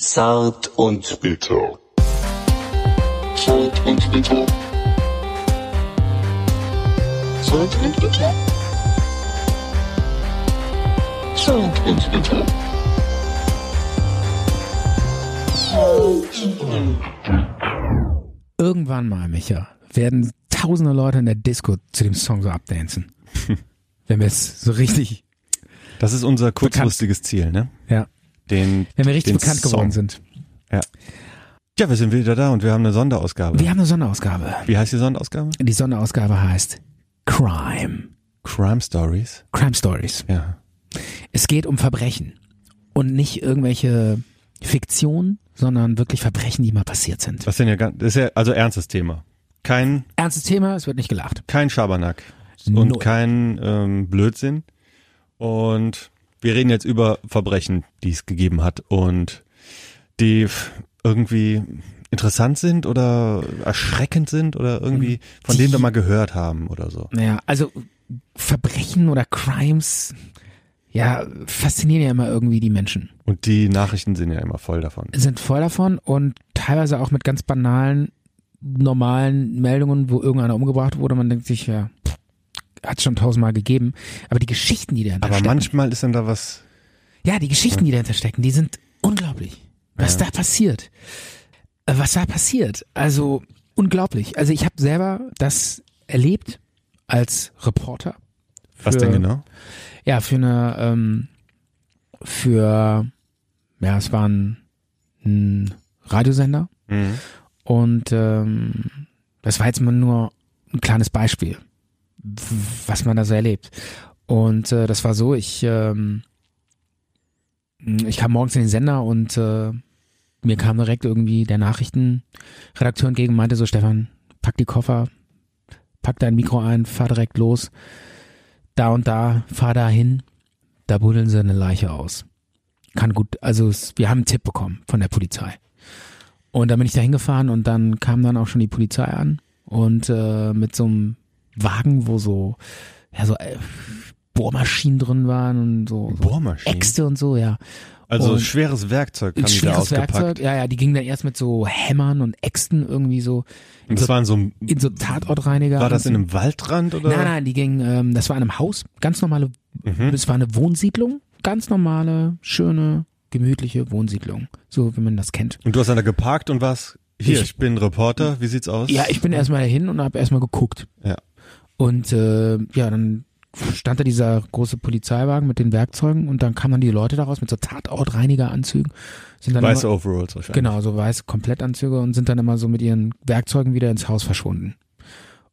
Zart und bitter. Zart und bitter. Zart und bitter. Zart und bitter. Irgendwann mal, Micha, werden tausende Leute in der Disco zu dem Song so abdancen. Wenn wir es so richtig, Das ist unser kurzfristiges Ziel, ne? ja, Den, wenn wir richtig bekannt Song. geworden sind. Ja. Ja, wir sind wieder da und wir haben eine Sonderausgabe. Wir haben eine Sonderausgabe. Wie heißt die Sonderausgabe? Die Sonderausgabe heißt Crime. Crime Stories. Crime Stories. Ja. Es geht um Verbrechen und nicht irgendwelche Fiktion, sondern wirklich Verbrechen, die mal passiert sind. Was denn ja ganz, das ist ja also ernstes Thema. Kein, Ernstes Thema, es wird nicht gelacht. kein Schabernack und Null. kein ähm, Blödsinn. Und wir reden jetzt über Verbrechen, die es gegeben hat und die irgendwie interessant sind oder erschreckend sind oder irgendwie von denen wir mal gehört haben oder so. Naja, also Verbrechen oder Crimes, ja, faszinieren ja immer irgendwie die Menschen. Und die Nachrichten sind ja immer voll davon. Sind voll davon und teilweise auch mit ganz banalen, normalen Meldungen, wo irgendeiner umgebracht wurde. Man denkt sich, ja, hat schon tausendmal gegeben. Aber die Geschichten, die dahinter Aber stecken. manchmal ist dann da was, Ja, die Geschichten, die dahinter stecken, die sind unglaublich. Was da passiert. Äh, Was da passiert. Also unglaublich. Also ich habe selber das erlebt als Reporter. was Für- denn genau? Ja, für eine, ähm, für, ja, es war ein, ein Radiosender Mhm. und ähm, das war jetzt mal nur ein kleines Beispiel, was man da so erlebt. Und äh, das war so, ich, ähm, ich kam morgens in den Sender und äh, mir kam direkt irgendwie der Nachrichtenredakteur entgegen und meinte so, Stefan, pack die Koffer, pack dein Mikro ein, fahr direkt los. Da und da, fahr da hin, da buddeln sie eine Leiche aus. Kann gut, also wir haben einen Tipp bekommen von der Polizei. Und dann bin ich da hingefahren und dann kam dann auch schon die Polizei an und äh, mit so einem Wagen, wo so, ja, so äh, Bohrmaschinen drin waren und so, so Bohrmaschinen? Äxte und so, ja. Also Und- schweres Werkzeug haben Ein die da schweres ausgepackt. Werkzeug, ja, ja, die gingen dann erst mit so Hämmern und Äxten irgendwie so Und das war in so einem, in so Tatortreiniger. war das in einem Waldrand so. oder? Nein, nein, die gingen, ähm, das war in einem Haus, ganz normale, Mhm. das war eine Wohnsiedlung, ganz normale, schöne, gemütliche Wohnsiedlung, so wie man das kennt. Und du hast dann da geparkt und warst, hier, Ich- ich, bin Reporter, wie sieht's aus? Ja, ich bin erstmal dahin und habe erstmal geguckt. Ja. Und äh, ja, dann stand da dieser große Polizeiwagen mit den Werkzeugen und dann kamen dann die Leute daraus mit so Tatortreinigeranzügen. Sind dann Weiße immer, Overalls wahrscheinlich. Genau, so weiße Komplettanzüge und sind dann immer so mit ihren Werkzeugen wieder ins Haus verschwunden.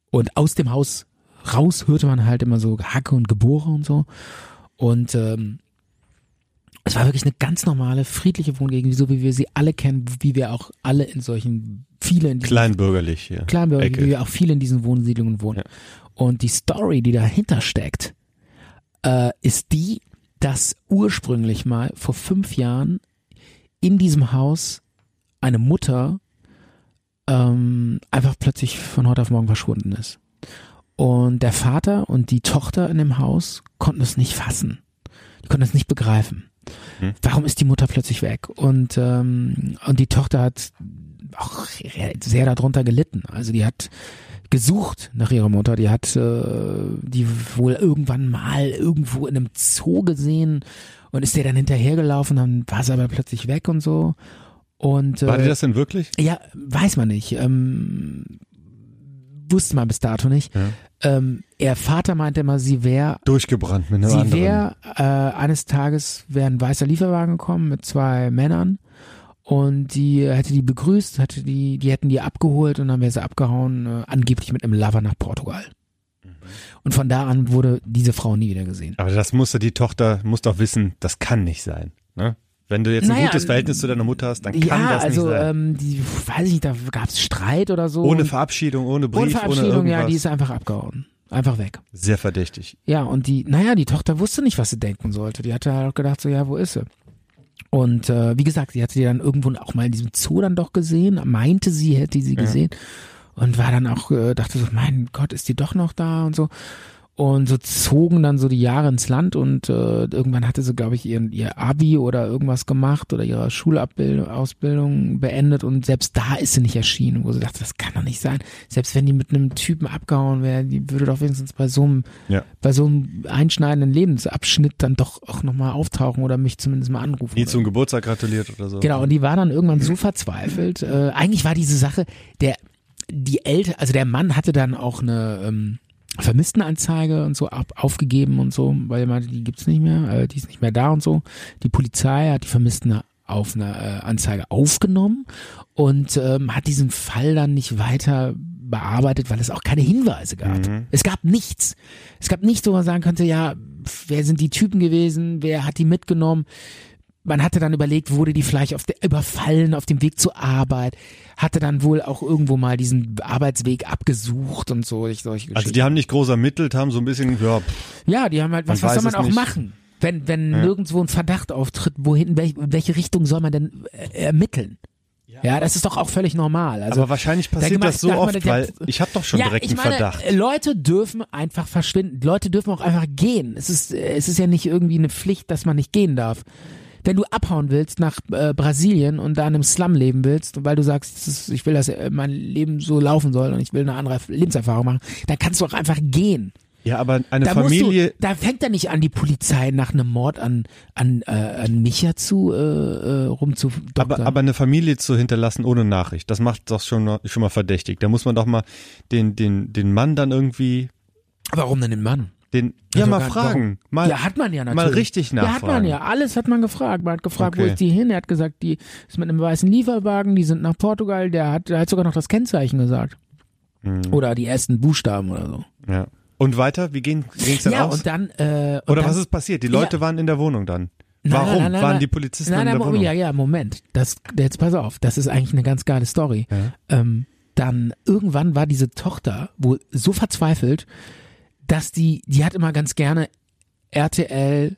Und aus dem Haus raus hörte man halt immer so Gehacke und Gebohre und so. Und ähm, es war wirklich eine ganz normale, friedliche Wohngegend, so wie wir sie alle kennen, wie wir auch alle in solchen, viele in diesen Kleinbürgerlich hier. Kleinbürger, Ecke. wie wir auch viele in diesen Wohnsiedlungen wohnen. Ja. Und die Story, die dahinter steckt, äh, ist die, dass ursprünglich mal vor fünf Jahren in diesem Haus eine Mutter ähm, einfach plötzlich von heute auf morgen verschwunden ist. Und der Vater und die Tochter in dem Haus konnten es nicht fassen. Die konnten es nicht begreifen. Hm. Warum ist die Mutter plötzlich weg? Und, ähm, und die Tochter hat auch sehr darunter gelitten. Also die hat gesucht nach ihrer Mutter. Die hat äh, die wohl irgendwann mal irgendwo in einem Zoo gesehen und ist der dann hinterhergelaufen. Dann war sie aber plötzlich weg und so. Und War äh, die das denn wirklich? ja, weiß man nicht. Ähm, wusste man bis dato nicht. Ja. Ähm, ihr Vater meinte immer, sie wäre Durchgebrannt mit einer Sie wäre äh, eines Tages wäre ein weißer Lieferwagen gekommen mit zwei Männern und die hätte die begrüßt, hätte die, die hätten die abgeholt und dann wäre sie abgehauen, äh, angeblich mit einem Lover nach Portugal. Mhm. Und von da an wurde diese Frau nie wieder gesehen. Aber das musste die Tochter, muss doch wissen, das kann nicht sein. Ne? Wenn du jetzt ein Naja, gutes Verhältnis zu deiner Mutter hast, dann kann ja, das also nicht sein. ähm, die, weiß ich nicht, da gab es Streit oder so. ohne Verabschiedung, ohne Brief, ohne ohne Verabschiedung, irgendwas. ja, die ist einfach abgehauen. Einfach weg. Sehr verdächtig. Ja, und die, naja, die Tochter wusste nicht, was sie denken sollte. Die hatte halt auch gedacht, so, ja, wo ist sie? Und äh, wie gesagt, sie hatte die dann irgendwo auch mal in diesem Zoo dann doch gesehen, meinte sie, hätte sie gesehen und war dann auch, äh, dachte so, mein Gott, ist die doch noch da und so. Und so zogen dann so die Jahre ins Land und äh, irgendwann hatte sie, glaube ich, ihr, ihr Abi oder irgendwas gemacht oder ihre Schulausbildung beendet und selbst da ist sie nicht erschienen, wo sie dachte, das kann doch nicht sein. Selbst wenn die mit einem Typen abgehauen wäre, die würde doch wenigstens bei so einem, Ja. bei so einem einschneidenden Lebensabschnitt dann doch auch nochmal auftauchen oder mich zumindest mal anrufen. Nie oder zum Geburtstag gratuliert oder so. Genau, und die war dann irgendwann so verzweifelt. Äh, eigentlich war diese Sache, der, die Eltern, also der Mann hatte dann auch eine ähm, Vermisstenanzeige und so ab, aufgegeben und so, weil er meinte, die gibt's nicht mehr, äh, die ist nicht mehr da und so. Die Polizei hat die Vermissten auf eine äh, Anzeige aufgenommen und ähm, hat diesen Fall dann nicht weiter bearbeitet, weil es auch keine Hinweise gab. Es gab nichts. Es gab nichts, wo man sagen könnte, ja, wer sind die Typen gewesen, wer hat die mitgenommen. Man hatte dann überlegt, wurde die vielleicht auf der, überfallen auf dem Weg zur Arbeit, hatte dann wohl auch irgendwo mal diesen Arbeitsweg abgesucht und so. Ich, solche Also die haben nicht groß ermittelt, haben so ein bisschen, ja, pff, Ja, die haben halt, was, was soll man auch nicht. machen? Wenn, wenn Ja. nirgendwo ein Verdacht auftritt, wohin, welch, in welche Richtung soll man denn äh, ermitteln? Ja, das ist doch auch völlig normal. Also, aber wahrscheinlich passiert da das so oft, weil ich habe doch schon ja, direkt ich einen meine, Verdacht. Leute dürfen einfach verschwinden. Leute dürfen auch einfach gehen. Es ist, äh, es ist ja nicht irgendwie eine Pflicht, dass man nicht gehen darf. Wenn du abhauen willst nach äh, Brasilien und da in einem Slum leben willst, weil du sagst, ist, ich will, dass äh, mein Leben so laufen soll und ich will eine andere Lebenserfahrung machen, dann kannst du auch einfach gehen. Ja, aber eine Da Familie, du, da fängt ja nicht an, die Polizei nach einem Mord an an äh, an Micha zu äh, äh, rumzudoktern. aber, aber eine Familie zu hinterlassen ohne Nachricht, das macht doch schon, mal- schon mal verdächtig. Da muss man doch mal den, den, den Mann dann irgendwie, warum denn den Mann? Den, ja, Also mal fragen. Mal, ja, hat man ja natürlich. mal richtig Ja, hat man nachfragen. ja. Alles hat man gefragt. Man hat gefragt, wo Okay. ist die hin? Er hat gesagt, die ist mit einem weißen Lieferwagen, die sind nach Portugal. Der hat, der hat sogar noch das Kennzeichen gesagt. Mhm. Oder die ersten Buchstaben oder so. ja. Und weiter, wie ging ging's denn ja, aus? und dann, äh, und Oder dann, was ist passiert? Die Leute waren in der Wohnung dann. Warum nein, nein, nein, waren die Polizisten Nein, in nein, der Wohnung? ja, ja, Moment. Das, jetzt pass auf. Das ist eigentlich eine ganz geile Story. Ja. Ähm, dann irgendwann war diese Tochter wohl so verzweifelt, dass die, die hat immer ganz gerne RTL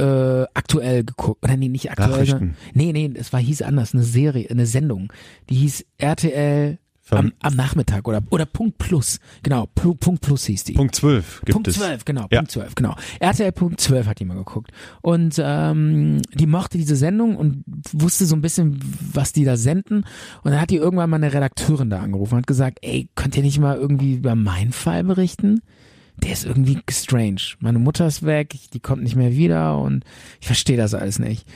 äh, aktuell geguckt. Oder nee, nicht aktuell. Sondern- Nee, nee, es war, hieß anders, eine Serie, eine Sendung. Die hieß RTL am, am Nachmittag oder, oder Punkt Plus. Genau, Plu- Punkt Plus hieß die. Punkt 12 gibt Punkt es. 12, genau, Ja. Punkt 12, genau. RTL Punkt 12 hat die mal geguckt. Und ähm, die mochte diese Sendung und wusste so ein bisschen, was die da senden. Und dann hat die irgendwann mal eine Redakteurin da angerufen und hat gesagt, ey, könnt ihr nicht mal irgendwie über meinen Fall berichten? Der ist irgendwie strange. Meine Mutter ist weg, die kommt nicht mehr wieder und ich verstehe das alles nicht.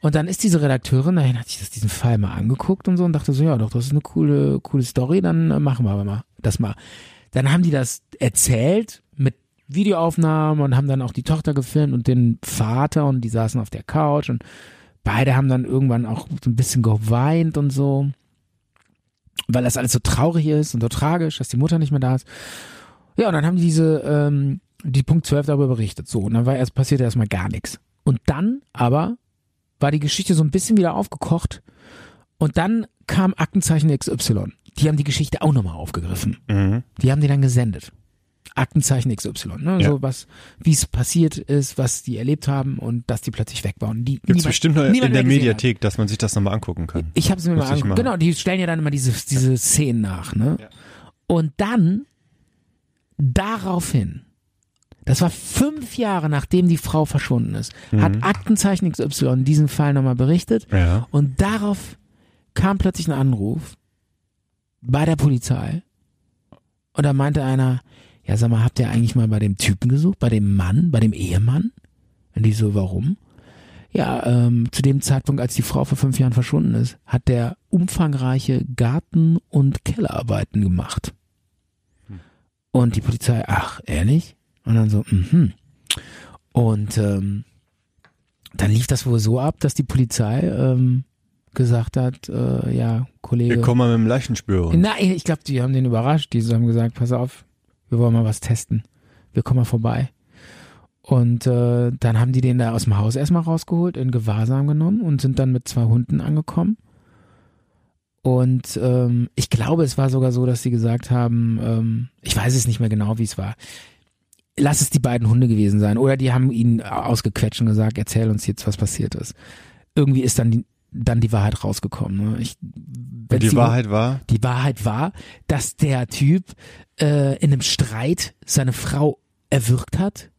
Und dann ist diese Redakteurin, dahin hat sich das diesen Fall mal angeguckt und so und dachte so, ja, doch, das ist eine coole, coole Story, dann äh, machen wir aber mal das mal. Dann haben die das erzählt mit Videoaufnahmen und haben dann auch die Tochter gefilmt und den Vater und die saßen auf der Couch und beide haben dann irgendwann auch so ein bisschen geweint und so, weil das alles so traurig ist und so tragisch, dass die Mutter nicht mehr da ist. Ja, und dann haben die diese, ähm, die Punkt 12 darüber berichtet. So, und dann war erst, passierte erstmal gar nichts. Und dann aber war die Geschichte so ein bisschen wieder aufgekocht und dann kam Aktenzeichen XY. Die haben die Geschichte auch nochmal aufgegriffen. Mhm. Die haben die dann gesendet. Aktenzeichen XY, ne? Ja. So was, wie es passiert ist, was die erlebt haben und dass die plötzlich weg waren. Die, Gibt's niemand- bestimmt noch in der Mediathek, dass man sich das nochmal angucken kann. hat. Ich habe es mir mal Muss angeguckt. Genau, die stellen ja dann immer diese, diese Szenen nach, ne? Und dann, daraufhin, das war fünf Jahre nachdem die Frau verschwunden ist, Mhm. hat Aktenzeichen XY diesen Fall nochmal berichtet Ja. und darauf kam plötzlich ein Anruf bei der Polizei. Und da meinte einer, ja sag mal, habt ihr eigentlich mal bei dem Typen gesucht, bei dem Mann, bei dem Ehemann? Und die so, warum? Ja, ähm, zu dem Zeitpunkt, als die Frau vor fünf Jahren verschwunden ist, hat der umfangreiche Garten- und Kellerarbeiten gemacht. Und die Polizei, ach, ehrlich? Und dann so, mhm. Und ähm, dann lief das wohl so ab, dass die Polizei ähm, gesagt hat, äh, ja, Kollege. Wir kommen mal mit dem Leichenspürer. Nein, ich glaube, die haben den überrascht. Die haben gesagt, pass auf, wir wollen mal was testen. Wir kommen mal vorbei. Und äh, dann haben die den da aus dem Haus erstmal rausgeholt, in Gewahrsam genommen und sind dann mit zwei Hunden angekommen. Und ähm, ich glaube, es war sogar so, dass sie gesagt haben, ähm, ich weiß es nicht mehr genau, wie es war. Lass es die beiden Hunde gewesen sein. Oder die haben ihn ausgequetscht und gesagt, erzähl uns jetzt, was passiert ist. Irgendwie ist dann die, dann die Wahrheit rausgekommen. Ne? Ich, Und wenn's die Wahrheit war, die Wahrheit war, dass der Typ äh, in einem Streit seine Frau erwürgt hat.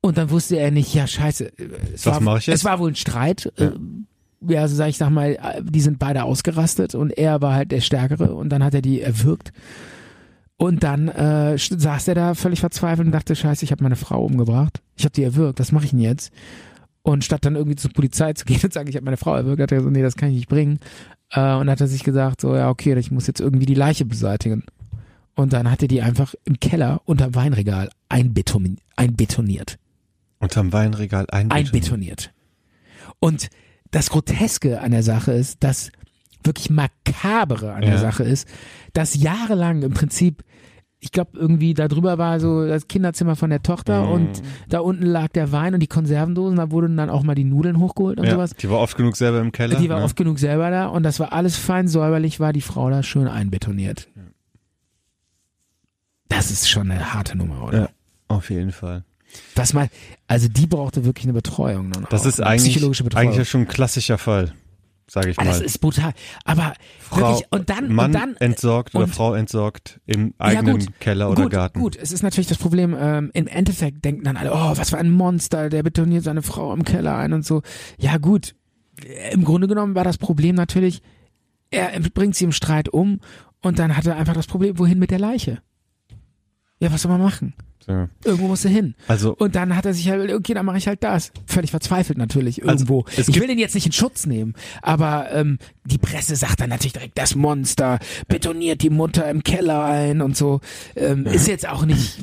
Und dann wusste er nicht, ja scheiße, äh, es, Was war, ich jetzt? es war wohl ein Streit. Ja. Ja, also sag ich sag mal, die sind beide ausgerastet und er war halt der Stärkere und dann hat er die erwürgt. Und dann äh, saß er da völlig verzweifelt und dachte, scheiße, ich habe meine Frau umgebracht. Ich habe die erwürgt, was mache ich denn jetzt? Und statt dann irgendwie zur Polizei zu gehen und sagen, ich habe meine Frau erwürgt, hat er so, nee, das kann ich nicht bringen. Äh, und hat er sich gesagt, so, ja, okay, ich muss jetzt irgendwie die Leiche beseitigen. Und dann hat er die einfach im Keller unterm Weinregal einbeton einbetoniert. Unterm Weinregal einbetoniert. Einbetoniert. Und das Groteske an der Sache ist, das wirklich makabere an Ja. der Sache ist, dass jahrelang im Prinzip, ich glaube irgendwie da drüber war so das Kinderzimmer von der Tochter Mhm. und da unten lag der Wein und die Konservendosen, da wurden dann auch mal die Nudeln hochgeholt und Ja, sowas. die war oft genug selber im Keller. Die war ne? oft genug selber da und das war alles fein säuberlich, war die Frau da schön einbetoniert. Das ist schon eine harte Nummer, oder? Ja, auf jeden Fall. Was mal, also die brauchte wirklich eine Betreuung. Dann Das auch, ist eine eigentlich, psychologische Betreuung. eigentlich ja schon ein klassischer Fall, sage ich Ah, das mal. ist brutal. Aber Frau, wirklich, und dann, Mann und dann, entsorgt oder und- Frau entsorgt im eigenen gut, Keller oder gut, Garten. Gut, es ist natürlich das Problem, ähm, im Endeffekt denken dann alle, oh, was für ein Monster, der betoniert seine Frau im Keller ein und so. Ja gut, im Grunde genommen war das Problem natürlich, er bringt sie im Streit um und dann hat er einfach das Problem, wohin mit der Leiche? Ja, was soll man machen? Ja. Irgendwo muss er hin. Also Und dann hat er sich halt, okay, dann mache ich halt das. Völlig verzweifelt natürlich Also, irgendwo. es ich will den jetzt nicht in Schutz nehmen, aber ähm, die Presse sagt dann natürlich direkt, das Monster betoniert die Mutter im Keller ein und so. Ähm, ist jetzt auch nicht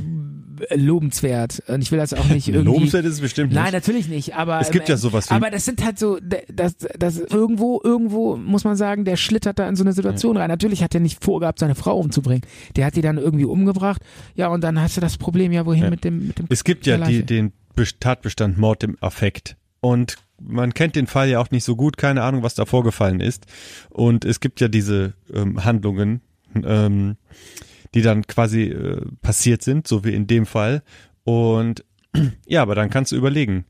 lobenswert. Und ich will das auch nicht irgendwie. lobenswert ist es bestimmt nicht. Nein, natürlich nicht, aber Es gibt ja sowas wie- Aber das sind halt so, das, das irgendwo, irgendwo muss man sagen, der schlittert da in so eine Situation rein. Natürlich hat er nicht vorgehabt, seine Frau umzubringen. Der hat die dann irgendwie umgebracht. Ja, und dann hast du das Problem, ja, wohin Ja. mit dem, mit dem Es gibt ja die, den Bes- Tatbestand Mord im Affekt. Und man kennt den Fall ja auch nicht so gut, keine Ahnung, was da vorgefallen ist. Und es gibt ja diese ähm, Handlungen, ähm, die dann quasi äh, passiert sind, so wie in dem Fall. Und ja, aber dann kannst du überlegen,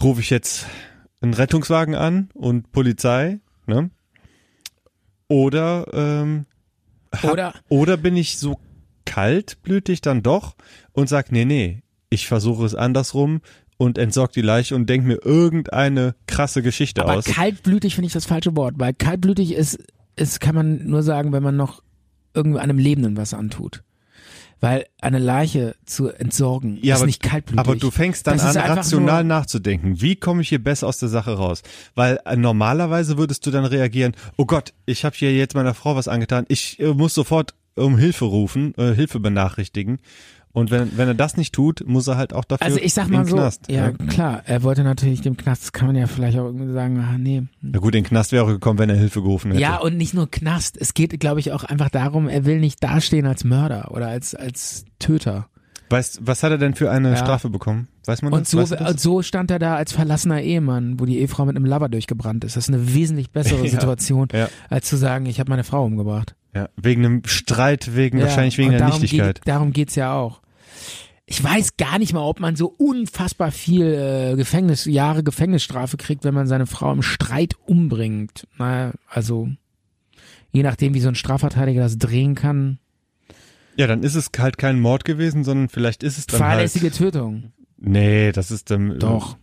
rufe ich jetzt einen Rettungswagen an und Polizei, ne? Oder ähm, hab- Oder oder bin ich so kaltblütig dann doch und sag, nee, nee, ich versuche es andersrum und entsorg die Leiche und denk mir irgendeine krasse Geschichte Aber aus. kaltblütig finde ich das falsche Wort, weil kaltblütig ist, ist, kann man nur sagen, wenn man noch irgendwie einem Lebenden was antut. Weil eine Leiche zu entsorgen Ja, ist aber- nicht kaltblütig. Aber du fängst dann Das an, rational nachzudenken. Wie komme ich hier besser aus der Sache raus? Weil äh, normalerweise würdest du dann reagieren, oh Gott, ich habe hier jetzt meiner Frau was angetan, ich äh, muss sofort um Hilfe rufen, äh, Hilfe benachrichtigen. Und wenn, wenn er das nicht tut, muss er halt auch dafür also ich sag mal so, Knast. ja ne? klar, er wollte natürlich dem Knast, das kann man ja vielleicht auch irgendwie sagen, ah, nee. Na gut, den Knast wäre auch gekommen, wenn er Hilfe gerufen hätte. Ja, und nicht nur Knast, es geht, glaube ich, auch einfach darum, er will nicht dastehen als Mörder oder als, als Töter. Weißt, was hat er denn für eine Ja. Strafe bekommen? Weiß man Und das? so, Weißt du das? und so stand er da als verlassener Ehemann, wo die Ehefrau mit einem Lover durchgebrannt ist. Das ist eine wesentlich bessere Ja. Situation, Ja. als zu sagen, ich habe meine Frau umgebracht. Ja, wegen einem Streit, wegen wahrscheinlich wegen und der darum Nichtigkeit. Geht, darum geht's ja auch. Ich weiß gar nicht mal, ob man so unfassbar viel äh, Gefängnis, Jahre Gefängnisstrafe kriegt, wenn man seine Frau im Streit umbringt. Naja, also je nachdem, wie so ein Strafverteidiger das drehen kann. Ja, dann ist es halt kein Mord gewesen, sondern vielleicht ist es dann Fahrlässige halt. Tötung. Nee, das ist ähm, Doch.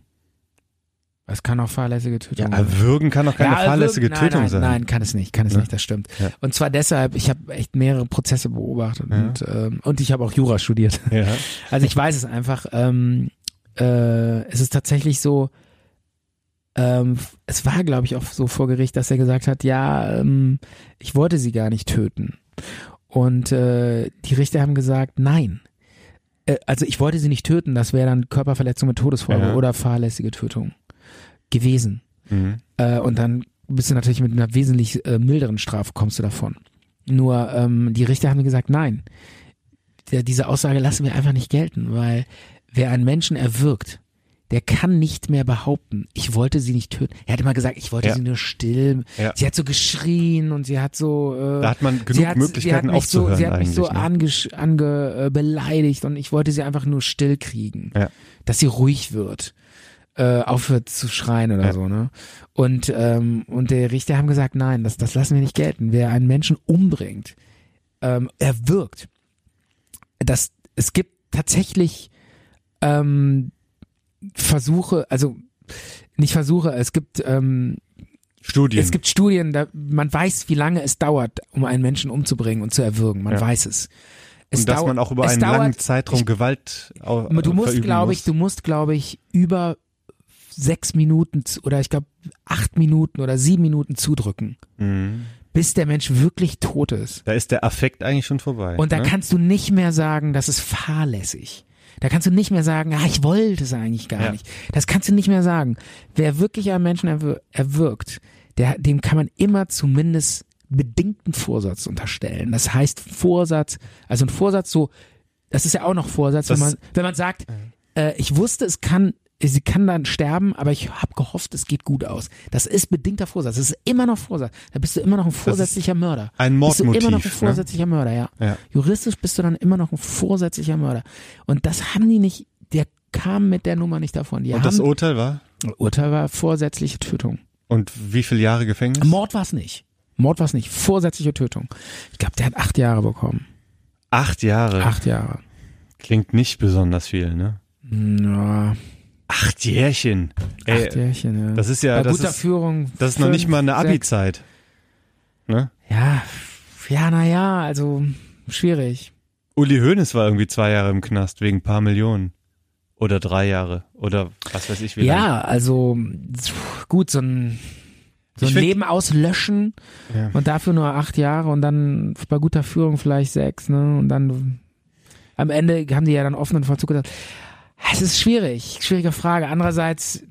Es kann auch fahrlässige Tötung Ja, erwürgen kann doch keine Ja, fahrlässige nein, Tötung nein, sein. Nein, kann es nicht, kann es Ne? nicht, das stimmt. Ja. Und zwar deshalb, ich habe echt mehrere Prozesse beobachtet Ja. und, ähm, und ich habe auch Jura studiert. Ja. Also ich weiß es einfach. Ähm, äh, es ist tatsächlich so, ähm, es war, glaube ich, auch so vor Gericht, dass er gesagt hat, ja, ähm, ich wollte sie gar nicht töten. Und äh, die Richter haben gesagt, nein. Äh, also ich wollte sie nicht töten, das wäre dann Körperverletzung mit Todesfolge Ja. oder fahrlässige Tötung gewesen. Mhm. Äh, und dann bist du natürlich mit einer wesentlich äh, milderen Strafe kommst du davon. Nur ähm, die Richter haben gesagt, nein, der, diese Aussage lassen wir einfach nicht gelten, weil wer einen Menschen erwürgt, der kann nicht mehr behaupten, ich wollte sie nicht töten. Er hat immer gesagt, ich wollte Ja. sie nur still. Ja. Sie hat so geschrien und sie hat so. Äh, Da hat man sie genug hat, Möglichkeiten sie mich so, aufzuhören Sie hat mich so ne? ange, äh, beleidigt und ich wollte sie einfach nur still kriegen, Ja. dass sie ruhig wird, äh, aufhört zu schreien oder so. Ne? Und ähm, und der Richter haben gesagt, nein, das das lassen wir nicht gelten. Wer einen Menschen umbringt, ähm, erwürgt, das es gibt tatsächlich ähm, Versuche, also nicht Versuche, es gibt ähm, Studien. es gibt Studien, da man weiß, wie lange es dauert, um einen Menschen umzubringen und zu erwürgen. Man Ja. weiß es. es und dass man auch über einen dauert, langen Zeitraum ich- Gewalt au- Du musst, glaube ich, du musst, glaube ich, über sechs Minuten oder ich glaube acht Minuten oder sieben Minuten zudrücken, Mhm. bis der Mensch wirklich tot ist. Da ist der Affekt eigentlich schon vorbei. Und da ne? kannst du nicht mehr sagen, das ist fahrlässig. Da kannst du nicht mehr sagen, ah, ich wollte es eigentlich gar Ja. nicht. Das kannst du nicht mehr sagen. Wer wirklich einen Menschen erwir erwirkt, der, dem kann man immer zumindest bedingten Vorsatz unterstellen. Das heißt Vorsatz, also ein Vorsatz so, das ist ja auch noch Vorsatz, wenn Das- man, wenn man sagt, äh, ich wusste, es kann, sie kann dann sterben, aber ich habe gehofft, es geht gut aus. Das ist bedingter Vorsatz. Das ist immer noch Vorsatz. Da bist du immer noch ein vorsätzlicher Mörder. ein Bist du immer noch ein Mordmotiv, ne? vorsätzlicher Mörder, ja. Ja. Juristisch bist du dann immer noch ein vorsätzlicher Mörder. Und das haben die nicht, der kam mit der Nummer nicht davon. Die Und haben, das Urteil war? Urteil war vorsätzliche Tötung. Und wie viele Jahre Gefängnis? Mord war es nicht. Mord war es nicht. Vorsätzliche Tötung. Ich glaube, der hat acht Jahre bekommen. Acht Jahre. Acht Jahre. Klingt nicht besonders viel, ne? Ja, Acht Jährchen. Ey, acht Jährchen, ja. das ist ja, Bei das guter ist, Führung. das ist noch nicht mal eine. Abi-Zeit. Ne? Ja, ja, naja, also schwierig. Uli Hoeneß war irgendwie zwei Jahre im Knast wegen ein paar Millionen. Oder drei Jahre. Oder was weiß ich wie lange. Ja, also gut, so ein, so ein find- Leben auslöschen Ja. und dafür nur acht Jahre und dann bei guter Führung vielleicht sechs, ne? Und dann am Ende haben die ja dann offenen Vollzug gesagt. Es ist schwierig, schwierige Frage. Andererseits,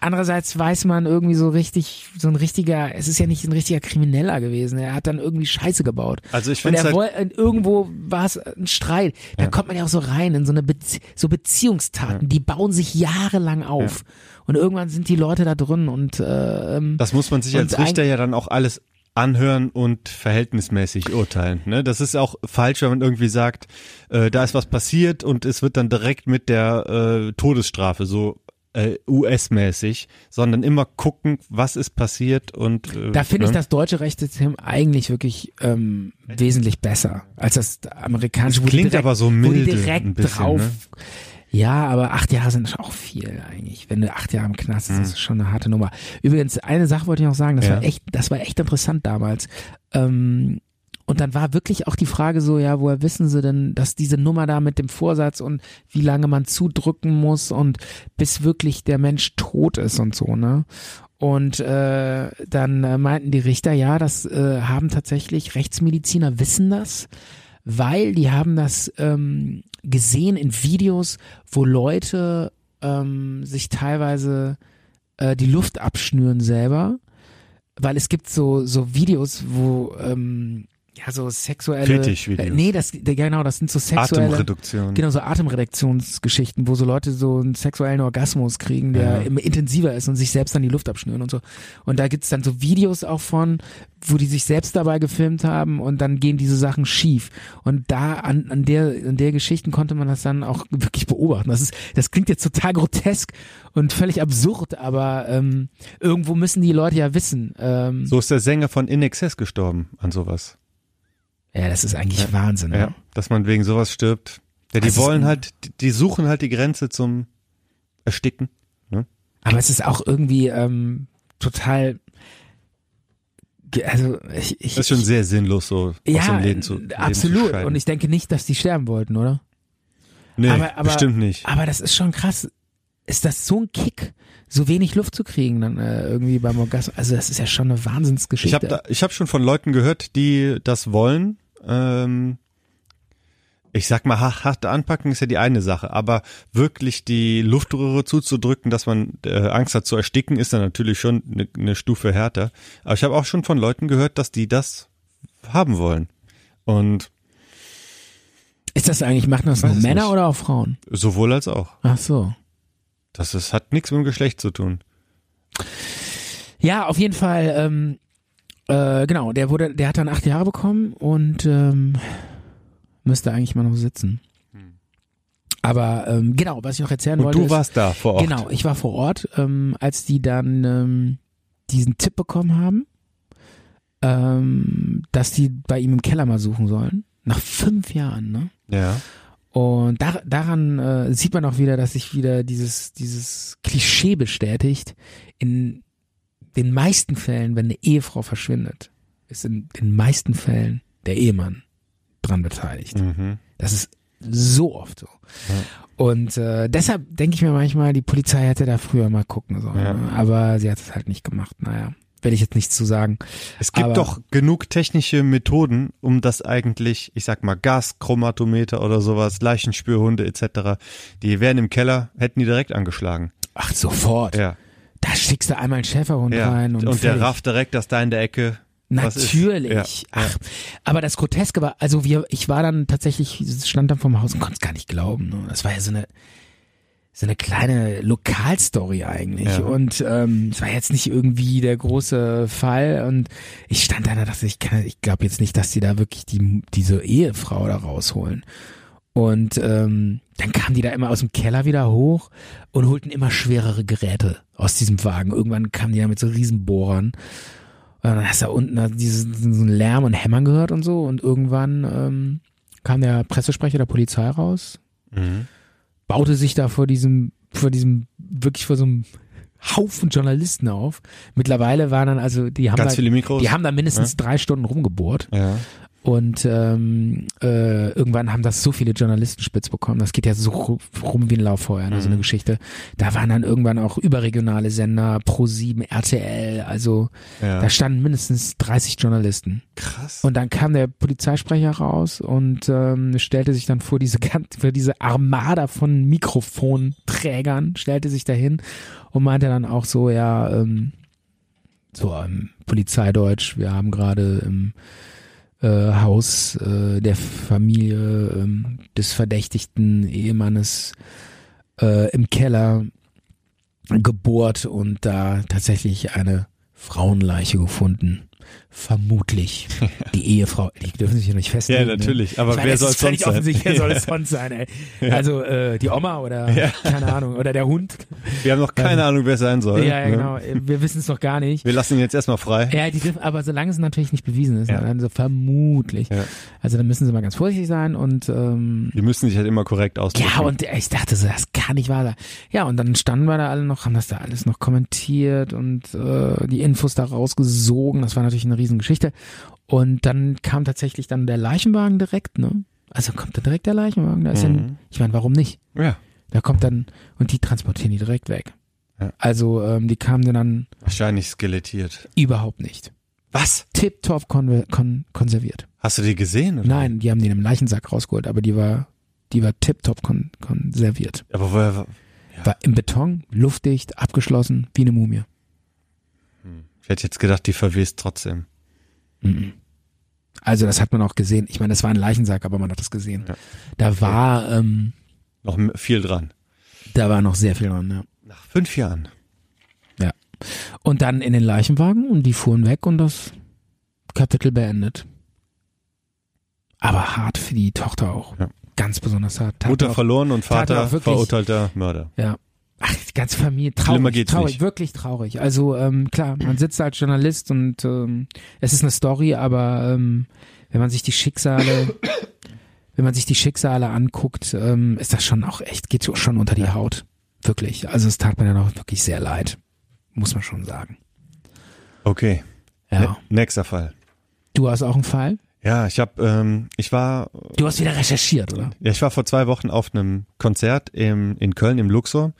andererseits weiß man irgendwie so richtig, so ein richtiger, es ist ja nicht ein richtiger Krimineller gewesen. Er hat dann irgendwie Scheiße gebaut. Also ich finde halt, irgendwo war es ein Streit. Da Ja. kommt man ja auch so rein in so eine Bezie so Beziehungstaten, die bauen sich jahrelang auf. Und irgendwann sind die Leute da drin und äh, ähm, das muss man sich als Richter ja dann auch alles anhören und verhältnismäßig urteilen. Ne? Das ist auch falsch, wenn man irgendwie sagt, äh, da ist was passiert und es wird dann direkt mit der äh, Todesstrafe so äh, US-mäßig, sondern immer gucken, was ist passiert und äh, da finde ich ne? das deutsche Rechtssystem eigentlich wirklich ähm, wesentlich besser als das amerikanische. die klingt direkt, aber so wo die direkt bisschen, drauf. ne? Ja, aber acht Jahre sind auch viel eigentlich. Wenn du acht Jahre im Knast bist, das ist schon eine harte Nummer. Übrigens, eine Sache wollte ich noch sagen, das Mhm. Ja. war echt, das war echt interessant damals. Ähm, und dann war wirklich auch die Frage so, ja, woher wissen sie denn, dass diese Nummer da mit dem Vorsatz und wie lange man zudrücken muss und bis wirklich der Mensch tot ist und so, ne? Und äh, dann äh, meinten die Richter, ja, das äh, haben tatsächlich Rechtsmediziner wissen das, weil die haben das ähm, gesehen in Videos, wo Leute ähm, sich teilweise äh, die Luft abschnüren selber, weil es gibt so so Videos, wo ähm, ja so sexuelle Fetischvideos. Äh, nee, das genau, das sind so sexuelle Atemreduktion. Genau, so Atemreduktionsgeschichten, wo so Leute so einen sexuellen Orgasmus kriegen, der Ja. immer intensiver ist und sich selbst dann die Luft abschnüren und so. Und da gibt's dann so Videos auch von, wo die sich selbst dabei gefilmt haben und dann gehen diese Sachen schief. Und da an, an der an der Geschichten konnte man das dann auch wirklich beobachten. Das ist, das klingt jetzt total grotesk und völlig absurd, aber ähm, irgendwo müssen die Leute ja wissen. Ähm, So ist der Sänger von In Excess gestorben an sowas. Ja, das ist eigentlich Wahnsinn. Ne? Ja, dass man wegen sowas stirbt. Ja, die ist wollen halt, die, suchen halt die Grenze zum Ersticken. Aber es ist auch irgendwie ähm, total. Also ich, ich, Das ist schon sehr sinnlos, so aus ja, dem Leben zu Leben Zu absolut. scheiden. Und ich denke nicht, dass die sterben wollten, oder? nee, aber- aber- bestimmt nicht. Aber das ist schon krass. Ist das so ein Kick, so wenig Luft zu kriegen dann äh, irgendwie beim Orgasmus? Also das ist ja schon eine Wahnsinnsgeschichte. Ich habe hab schon von Leuten gehört, die das wollen. Ähm, ich sag mal, ha- hart anpacken ist ja die eine Sache, aber wirklich die Luftröhre zuzudrücken, dass man äh, Angst hat zu ersticken, ist dann natürlich schon eine ne Stufe härter. Aber ich habe auch schon von Leuten gehört, dass die das haben wollen. Und ist das eigentlich, machen das nur Männer nicht. oder auch Frauen? sowohl als auch. Ach so. Das ist, hat nichts mit dem Geschlecht zu tun. Ja, auf jeden Fall, ähm, äh, genau, der wurde, der hat dann acht Jahre bekommen und ähm, müsste eigentlich mal noch sitzen. Aber ähm, genau, was ich noch erzählen Und wollte. du ist, warst da vor Ort. Genau, ich war vor Ort, ähm, als die dann ähm, diesen Tipp bekommen haben, ähm, dass die bei ihm im Keller mal suchen sollen. Nach fünf Jahren, ne? Ja. Und da, daran äh, sieht man auch wieder, dass sich wieder dieses, dieses Klischee bestätigt. In den meisten Fällen, wenn eine Ehefrau verschwindet, ist in den meisten Fällen der Ehemann dran beteiligt. Mhm. Das ist so oft so. Und äh, deshalb denke ich mir manchmal, die Polizei hätte da früher mal gucken sollen. Ja. ne? Aber sie hat es halt nicht gemacht. Naja, will ich jetzt nichts zu sagen. Es gibt Aber- doch genug technische Methoden, um das eigentlich, ich sag mal, Gaschromatometer oder sowas, Leichenspürhunde etc., die wären im Keller, hätten die direkt angeschlagen. Ach, sofort. Ja. Da schickst du einmal einen Schäferhund ja. rein und, Und, der rafft direkt, dass da in der Ecke. Natürlich. Ja. Ach, aber das Groteske war, also wir, ich war dann tatsächlich, stand dann vorm Haus und konnte es gar nicht glauben. Ne? Das war ja so eine, so eine kleine Lokalstory eigentlich. Ja. Und ähm, es war jetzt nicht irgendwie der große Fall. Und ich stand da und dachte, ich kann, ich glaube jetzt nicht, dass die da wirklich die, diese Ehefrau da rausholen. Und ähm, dann kamen die da immer aus dem Keller wieder hoch und holten immer schwerere Geräte aus diesem Wagen. Irgendwann kamen die da mit so Riesenbohrern. Und dann hast du da unten diesen, Lärm und Hämmern gehört und so. Und irgendwann ähm, kam der Pressesprecher der Polizei raus, Mhm. baute sich da vor diesem, vor diesem, wirklich vor so einem Haufen Journalisten auf. Mittlerweile waren dann also, die haben Ganz da, viele Mikros. die haben da mindestens drei Stunden rumgebohrt. ja. Und ähm, äh, irgendwann haben das so viele Journalisten spitz bekommen. Das geht ja so ru- rum wie ein Lauffeuer, ne, so eine Mhm. Geschichte. Da waren dann irgendwann auch überregionale Sender, Pro7, RTL, also ja. da standen mindestens 30 Journalisten. Krass. Und dann kam der Polizeisprecher raus und ähm, stellte sich dann vor diese, vor diese Armada von Mikrofonträgern, stellte sich dahin und meinte dann auch so, ja, ähm, so im Polizeideutsch, wir haben gerade im äh, Haus äh, der Familie ähm, des verdächtigten Ehemannes äh, im Keller gebohrt und da tatsächlich eine Frauenleiche gefunden. Vermutlich die Ehefrau. Die dürfen sich ja nicht festlegen. Ja, natürlich. Aber Ne? Meine, wer soll sonst sein? wer soll es Ja. sonst sein, ey? Also äh, die Oma oder keine Ahnung, oder der Hund. Wir haben noch keine Ahnung, wer es sein soll. ja, ja, ne? genau. Wir wissen es noch gar nicht. Wir lassen ihn jetzt erstmal frei. Ja, die dürfen, aber solange es natürlich nicht bewiesen ist, Ja. dann so vermutlich. Ja. Also dann müssen sie mal ganz vorsichtig sein und ähm, Die müssen sich halt immer korrekt ausdrücken. ja, und ich dachte so, das kann nicht wahr sein. Ja, und dann standen wir da alle noch, haben das da alles noch kommentiert und äh, die Infos da rausgesogen. Das war natürlich eine Riesengeschichte. Und dann kam tatsächlich dann der Leichenwagen direkt, ne? Also kommt dann direkt der Leichenwagen. Da ist ja, Mhm. ich meine, warum nicht? ja, Da kommt dann, und die transportieren die direkt weg. Ja. Also ähm, die kamen dann wahrscheinlich skelettiert. überhaupt nicht. Was? Tip-top konver- kon konserviert. Hast du die gesehen? Oder? Nein, die haben die in einem Leichensack rausgeholt, aber die war, die war tip-top kon konserviert. Aber woher? Ja. War im Beton, luftdicht, abgeschlossen, wie eine Mumie. Ich hätte jetzt gedacht, die verwest trotzdem. Mhm. Also das hat man auch gesehen. Ich meine, das war ein Leichensack, aber man hat das gesehen. Ja. Da war, ähm, Noch viel dran. da war noch sehr viel dran, ja. Nach fünf Jahren. Und dann in den Leichenwagen und die fuhren weg und das Kapitel beendet. Aber hart für die Tochter auch. Ja. Ganz besonders hart. Tat Mutter verloren und Vater verurteilter Mörder. Ja. Ach, die ganze Familie, Schlimmer traurig, geht's traurig, nicht. wirklich traurig. Also ähm, klar, man sitzt da als Journalist und ähm, es ist eine Story, aber ähm, wenn man sich die Schicksale, wenn man sich die Schicksale anguckt, ähm, ist das schon auch echt, geht schon unter die Haut. Wirklich. Also es tat mir dann auch wirklich sehr leid. Muss man schon sagen. Okay. Ja. Ne- nächster Fall. Du hast auch einen Fall? Ja, ich habe, ähm, ich war, Du hast wieder recherchiert, oder? ja, ich war vor zwei Wochen auf einem Konzert im, in Köln im Luxor,